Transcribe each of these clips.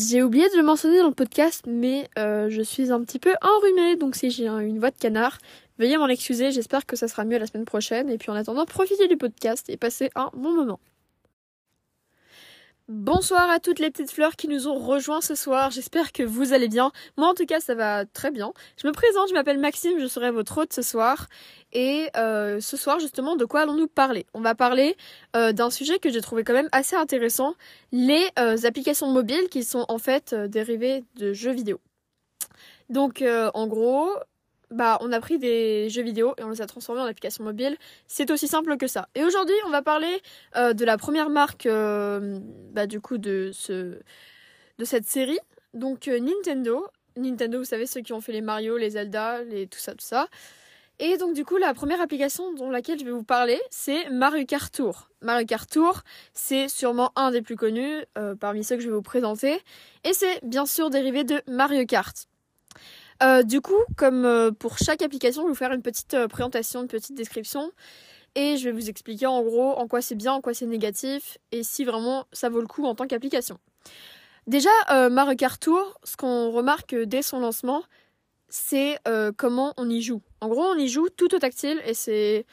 J'ai oublié de le mentionner dans le podcast, mais euh, je suis un petit peu enrhumée, donc si j'ai une voix de canard, veuillez m'en excuser, j'espère que ça sera mieux la semaine prochaine, et puis en attendant, profitez du podcast et passez un bon moment. Bonsoir à toutes les petites fleurs qui nous ont rejoints ce soir. J'espère que vous allez bien. Moi, en tout cas, ça va très bien. Je me présente, je m'appelle Maxime, je serai votre hôte ce soir. Et euh, ce soir, justement, de quoi allons-nous parler? On va parler euh, d'un sujet que j'ai trouvé quand même assez intéressant les euh, applications mobiles qui sont en fait dérivées de jeux vidéo. Donc, en gros, bah, on a pris des jeux vidéo et on les a transformés en applications mobiles. C'est aussi simple que ça. Et aujourd'hui, on va parler euh, de la première marque, euh, bah, du coup, de, ce, de cette série. Donc, euh, Nintendo. Nintendo, vous savez, ceux qui ont fait les Mario, les Zelda, les, tout ça, tout ça. Et donc, du coup, la première application dont laquelle je vais vous parler, c'est Mario Kart Tour. Mario Kart Tour, c'est sûrement un des plus connus parmi ceux que je vais vous présenter. Et c'est bien sûr dérivé de Mario Kart. Euh, du coup, comme euh, pour chaque application, je vais vous faire une petite euh, présentation, une petite description. Et je vais vous expliquer en gros en quoi c'est bien, en quoi c'est négatif, et si vraiment ça vaut le coup en tant qu'application. Déjà, Mario Kart Tour, ce qu'on remarque dès son lancement, c'est comment on y joue. En gros, on y joue tout au tactile, et c'est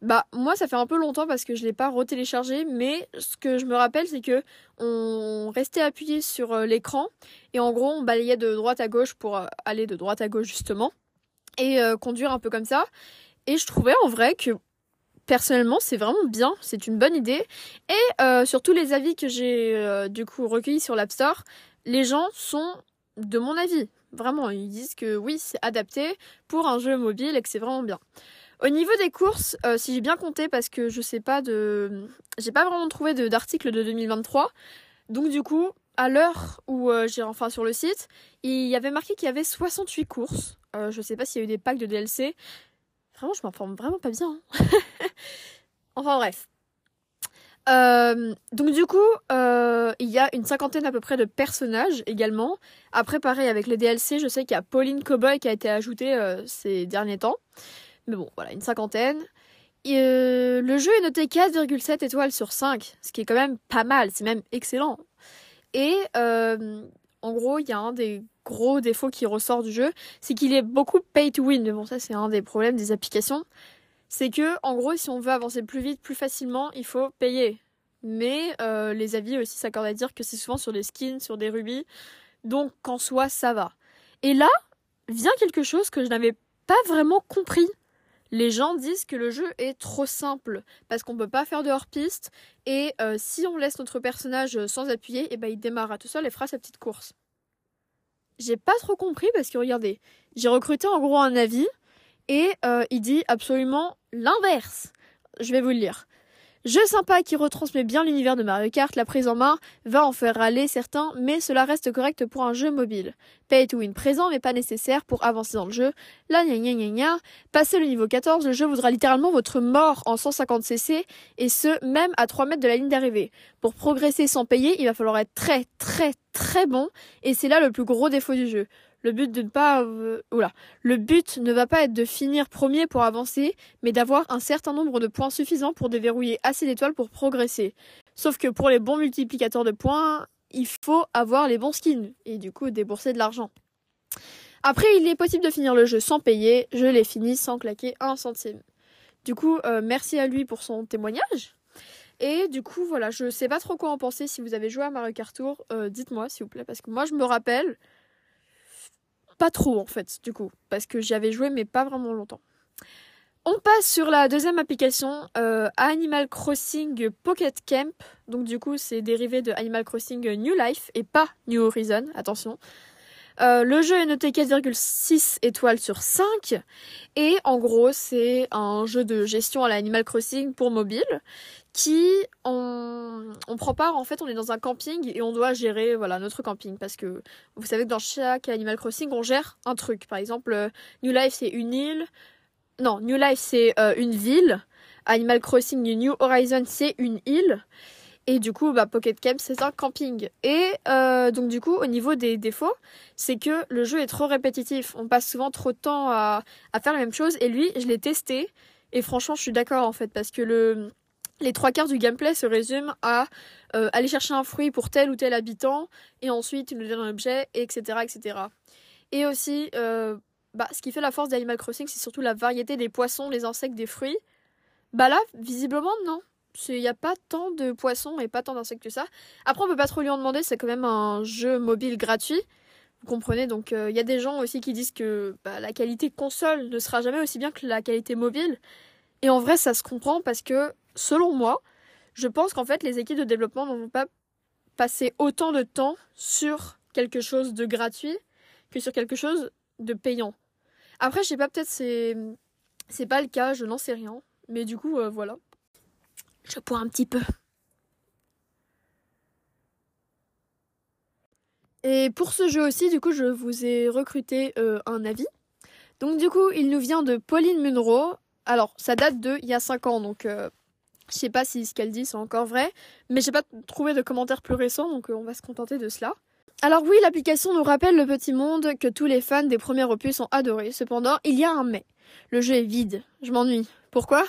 bah moi ça fait un peu longtemps parce que je l'ai pas retéléchargé, mais ce que je me rappelle c'est que on restait appuyé sur euh, l'écran et en gros on balayait de droite à gauche pour euh, aller de droite à gauche justement et euh, conduire un peu comme ça. Et je trouvais en vrai que personnellement c'est vraiment bien, c'est une bonne idée. Et sur tous les avis que j'ai du coup recueillis sur l'App Store, les gens sont de mon avis. Vraiment, ils disent que oui, c'est adapté pour un jeu mobile et que c'est vraiment bien. Au niveau des courses, euh, si j'ai bien compté, parce que je sais pas de. J'ai pas vraiment trouvé d'article de, 2023. Donc, du coup, à l'heure où euh, j'ai enfin sur le site, il y avait marqué qu'il y avait 68 courses. Euh, je sais pas s'il y a eu des packs de DLC. Vraiment, je m'informe vraiment pas bien. Hein. enfin, bref. donc du coup, il y a une cinquantaine à peu près de personnages également. Après, pareil, avec les DLC, je sais qu'il y a Pauline Cowboy qui a été ajoutée ces derniers temps. Mais bon, voilà, une cinquantaine. Euh, le jeu est noté 4,7 étoiles sur 5, ce qui est quand même pas mal, c'est même excellent. Et euh, en gros, il y a un des gros défauts qui ressort du jeu, c'est qu'il est beaucoup pay to win. Mais bon, ça c'est un des problèmes des applications. C'est que, en gros, si on veut avancer plus vite, plus facilement, il faut payer. Mais euh, les avis aussi s'accordent à dire que c'est souvent sur des skins, sur des rubis. Donc, qu'en soit, ça va. Et là, vient quelque chose que je n'avais pas vraiment compris les gens disent que le jeu est trop simple parce qu'on peut pas faire de hors-piste et euh, si on laisse notre personnage sans appuyer, et eh ben il démarrera tout seul et fera sa petite course. J'ai pas trop compris parce que regardez, j'ai recruté en gros un avis et euh, il dit absolument l'inverse. Je vais vous le lire. Jeu sympa qui retransmet bien l'univers de Mario Kart, la prise en main va en faire râler certains, mais cela reste correct pour un jeu mobile. Pay to win présent, mais pas nécessaire pour avancer dans le jeu. Là, gna gna gna gna. Passé le niveau 14, le jeu voudra littéralement votre mort en 150cc, et ce, même à 3 mètres de la ligne d'arrivée. Pour progresser sans payer, il va falloir être très, très, très bon, et c'est là le plus gros défaut du jeu. Le but de ne pas, euh, le but ne va pas être de finir premier pour avancer, mais d'avoir un certain nombre de points suffisants pour déverrouiller assez d'étoiles pour progresser. Sauf que pour les bons multiplicateurs de points, il faut avoir les bons skins et du coup débourser de l'argent. Après, il est possible de finir le jeu sans payer. Je l'ai fini sans claquer un centime. Du coup, euh, merci à lui pour son témoignage. Et du coup, voilà, je sais pas trop quoi en penser. Si vous avez joué à Mario Kart euh, dites-moi s'il vous plaît, parce que moi je me rappelle pas trop en fait, du coup, parce que j'y avais joué mais pas vraiment longtemps. On passe sur la deuxième application, euh, Animal Crossing Pocket Camp. Donc du coup, c'est dérivé de Animal Crossing New Life et pas New Horizon, attention. Euh, le jeu est noté 4,6 étoiles sur 5 et en gros c'est un jeu de gestion à l'Animal Crossing pour mobile qui on, prend part en fait on est dans un camping et on doit gérer voilà notre camping parce que vous savez que dans chaque Animal Crossing on gère un truc. Par exemple euh, New Life c'est une île. Non New Life c'est euh, une ville. Animal Crossing New Horizon c'est une île et du coup, bah, Pocket Camp, c'est un camping. Et euh, donc du coup, au niveau des défauts, c'est que le jeu est trop répétitif. On passe souvent trop de temps à, faire la même chose. Et lui, je l'ai testé. Et franchement, je suis d'accord en fait. Parce que le, les trois quarts du gameplay se résument à euh, aller chercher un fruit pour tel ou tel habitant, et ensuite nous donne un objet, etc. etc. Et aussi, euh, bah, ce qui fait la force d'Animal Crossing, c'est surtout la variété des poissons, des insectes, des fruits. Bah là, visiblement, non. Il n'y a pas tant de poissons et pas tant d'insectes que ça. Après, on peut pas trop lui en demander, c'est quand même un jeu mobile gratuit. Vous comprenez Donc, euh, il y a des gens aussi qui disent que bah, la qualité console ne sera jamais aussi bien que la qualité mobile. Et en vrai, ça se comprend parce que, selon moi, je pense qu'en fait, les équipes de développement ne vont pas passer autant de temps sur quelque chose de gratuit que sur quelque chose de payant. Après, je sais pas, peut-être c'est c'est pas le cas, je n'en sais rien. Mais du coup, euh, voilà. Je bois un petit peu. Et pour ce jeu aussi, du coup, je vous ai recruté euh, un avis. Donc du coup, il nous vient de Pauline Munro. Alors, ça date de il y a 5 ans, donc euh, je sais pas si ce qu'elle dit c'est encore vrai, mais j'ai pas trouvé de commentaires plus récents, donc on va se contenter de cela. Alors oui, l'application nous rappelle le petit monde que tous les fans des premiers opus ont adoré. Cependant, il y a un mais. Le jeu est vide. Je m'ennuie. Pourquoi?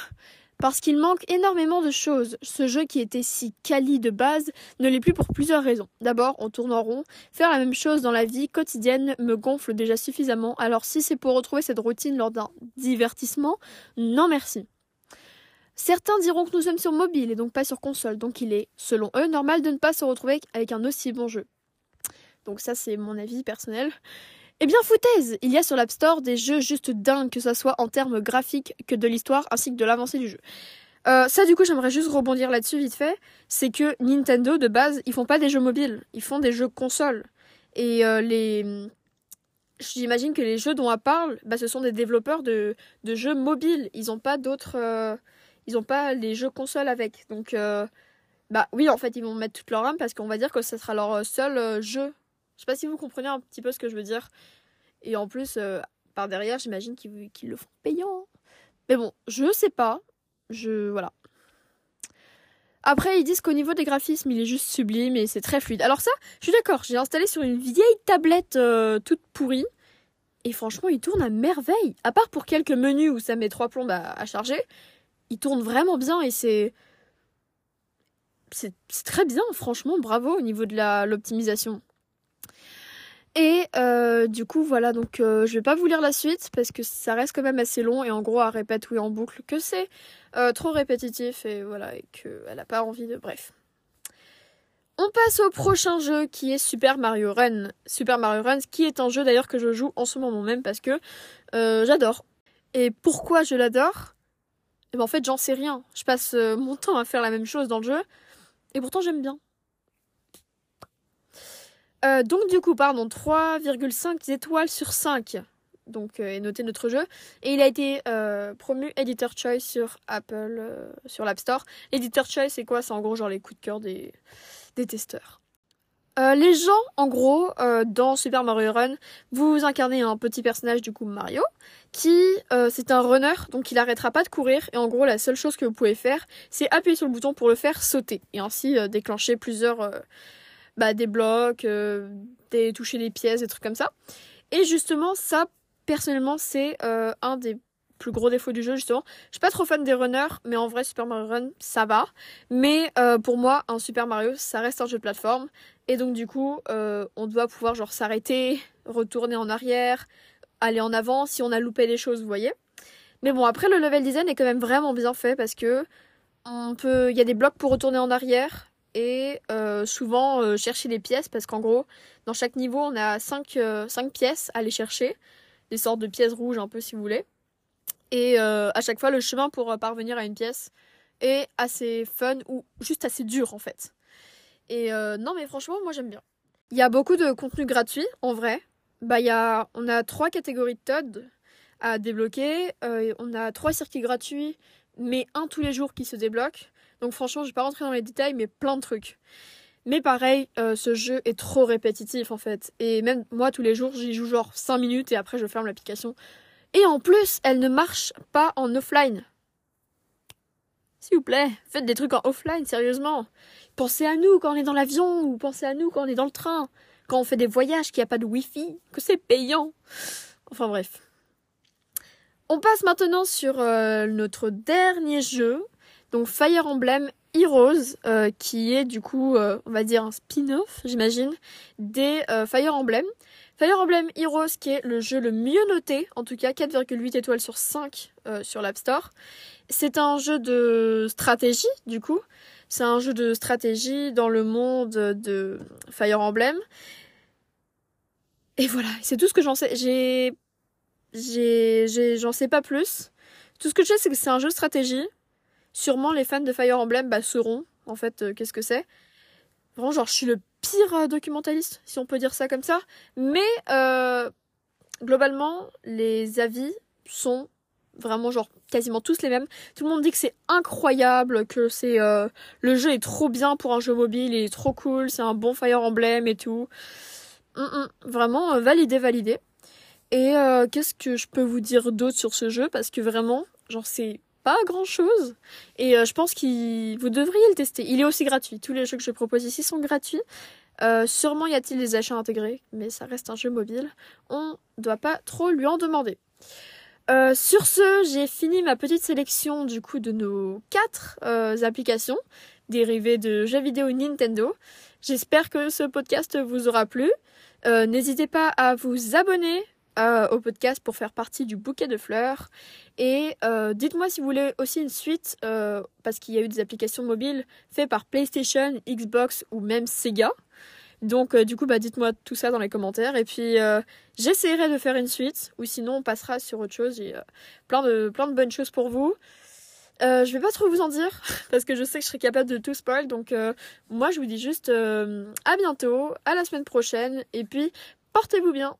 Parce qu'il manque énormément de choses. Ce jeu qui était si quali de base ne l'est plus pour plusieurs raisons. D'abord, on tourne en rond. Faire la même chose dans la vie quotidienne me gonfle déjà suffisamment. Alors si c'est pour retrouver cette routine lors d'un divertissement, non merci. Certains diront que nous sommes sur mobile et donc pas sur console, donc il est, selon eux, normal de ne pas se retrouver avec un aussi bon jeu donc ça c'est mon avis personnel. Eh bien foutaise Il y a sur l'App Store des jeux juste dingues, que ce soit en termes graphiques que de l'histoire ainsi que de l'avancée du jeu. Euh, ça du coup j'aimerais juste rebondir là-dessus vite fait, c'est que Nintendo de base ils font pas des jeux mobiles, ils font des jeux consoles. Et euh, les... J'imagine que les jeux dont on parle, bah, ce sont des développeurs de, de jeux mobiles, ils ont pas d'autres... Euh, ils ont pas les jeux consoles avec. Donc bah oui en fait ils vont mettre toute leur âme parce qu'on va dire que ce sera leur seul jeu je sais pas si vous comprenez un petit peu ce que je veux dire. Et en plus, euh, par derrière, j'imagine qu'ils le font payant. Mais bon, je sais pas. Je. Voilà. Après, ils disent qu'au niveau des graphismes, il est juste sublime et c'est très fluide. Alors ça, je suis d'accord, j'ai installé sur une vieille tablette euh, toute pourrie. Et franchement, il tourne à merveille. À part pour quelques menus où ça met trois plombes à, charger, il tourne vraiment bien et c'est... C'est très bien, franchement, bravo au niveau de l'optimisation. Et euh, du coup, voilà, donc euh, je vais pas vous lire la suite parce que ça reste quand même assez long et en gros, elle répète oui en boucle que c'est euh, trop répétitif et voilà, et qu'elle a pas envie de. Bref. On passe au prochain jeu qui est Super Mario Run. Super Mario Run, qui est un jeu d'ailleurs que je joue en ce moment même parce que j'adore. Et pourquoi je l'adore? Eh ben, En fait, j'en sais rien. Je passe mon temps à faire la même chose dans le jeu et pourtant j'aime bien. Euh, donc du coup, pardon, 3,5 étoiles sur 5. Donc, euh, est noté notre jeu. Et il a été euh, promu Editor Choice sur Apple, sur l'App Store. Editor Choice, c'est quoi? C'est en gros genre les coups de cœur des, des testeurs. les gens, en gros, dans Super Mario Run, vous incarnez un petit personnage, du coup Mario, qui, c'est un runner, donc il arrêtera pas de courir, et en gros, la seule chose que vous pouvez faire, c'est appuyer sur le bouton pour le faire sauter, et ainsi déclencher plusieurs bah, des blocs, euh, des, toucher des pièces, des trucs comme ça. Et justement, ça, personnellement, c'est euh, un des plus gros défauts du jeu, justement. Je suis pas trop fan des runners, mais en vrai, Super Mario Run, ça va. Mais euh, pour moi, un Super Mario, ça reste un jeu de plateforme. Et donc, du coup, on doit pouvoir, genre, s'arrêter, retourner en arrière, aller en avant si on a loupé des choses, vous voyez. Mais bon, après, le level design est quand même vraiment bien fait parce que il y a des blocs pour retourner en arrière, et euh, souvent euh, chercher les pièces parce qu'en gros, dans chaque niveau, on a 5, euh, pièces à aller chercher, des sortes de pièces rouges un peu si vous voulez. Et à chaque fois, le chemin pour parvenir à une pièce est assez fun ou juste assez dur en fait. Et non, mais franchement, moi j'aime bien. Il y a beaucoup de contenu gratuit en vrai. Bah, y a, on a trois catégories de Todd à débloquer. on a trois circuits gratuits, mais un tous les jours qui se débloque. Donc franchement, je vais pas rentrer dans les détails, mais plein de trucs. Mais pareil, euh, ce jeu est trop répétitif en fait. Et même moi, tous les jours, j'y joue genre 5 minutes et après je ferme l'application. Et en plus, elle ne marche pas en offline. S'il vous plaît, faites des trucs en offline, sérieusement. Pensez à nous quand on est dans l'avion ou pensez à nous quand on est dans le train. Quand on fait des voyages, qu'il n'y a pas de wifi, que c'est payant. Enfin bref. On passe maintenant sur euh, notre dernier jeu Donc Fire Emblem Heroes, euh, qui est du coup, euh, on va dire un spin-off, j'imagine, des euh, Fire Emblem. Fire Emblem Heroes, qui est le jeu le mieux noté, en tout cas 4,8 étoiles sur 5 sur l'App Store. C'est un jeu de stratégie, du coup. C'est un jeu de stratégie dans le monde de Fire Emblem. Et voilà, c'est tout ce que j'en sais. J'ai. J'ai. J'en sais pas plus. Tout ce que je sais, c'est que c'est un jeu de stratégie. Sûrement, les fans de Fire Emblem bah, sauront, en fait, euh, qu'est-ce que c'est. Vraiment, genre, je suis le pire euh, documentaliste, si on peut dire ça comme ça. Mais, euh, globalement, les avis sont vraiment genre quasiment tous les mêmes. Tout le monde dit que c'est incroyable, que c'est le jeu est trop bien pour un jeu mobile, il est trop cool, c'est un bon Fire Emblem et tout. Mm, mm. vraiment validé, validé. Et qu'est-ce que je peux vous dire d'autre sur ce jeu? Parce que vraiment, genre c'est pas grand chose. Et euh, je pense que vous devriez le tester. Il est aussi gratuit. Tous les jeux que je propose ici sont gratuits. sûrement y a-t-il des achats intégrés, mais ça reste un jeu mobile. On ne doit pas trop lui en demander. sur ce, j'ai fini ma petite sélection du coup de nos quatre applications dérivées de jeux vidéo Nintendo. J'espère que ce podcast vous aura plu. Euh, n'hésitez pas à vous abonner euh, au podcast pour faire partie du bouquet de fleurs. Et euh, dites-moi si vous voulez aussi une suite, parce qu'il y a eu des applications mobiles faites par PlayStation, Xbox ou même Sega. Donc du coup, bah, dites-moi tout ça dans les commentaires. Et puis j'essaierai de faire une suite, ou sinon on passera sur autre chose. J'ai plein, de, plein de bonnes choses pour vous. Euh, je vais pas trop vous en dire parce que je sais que je serai capable de tout spoil. Donc euh, moi je vous dis juste euh, à bientôt, à la semaine prochaine et puis portez-vous bien.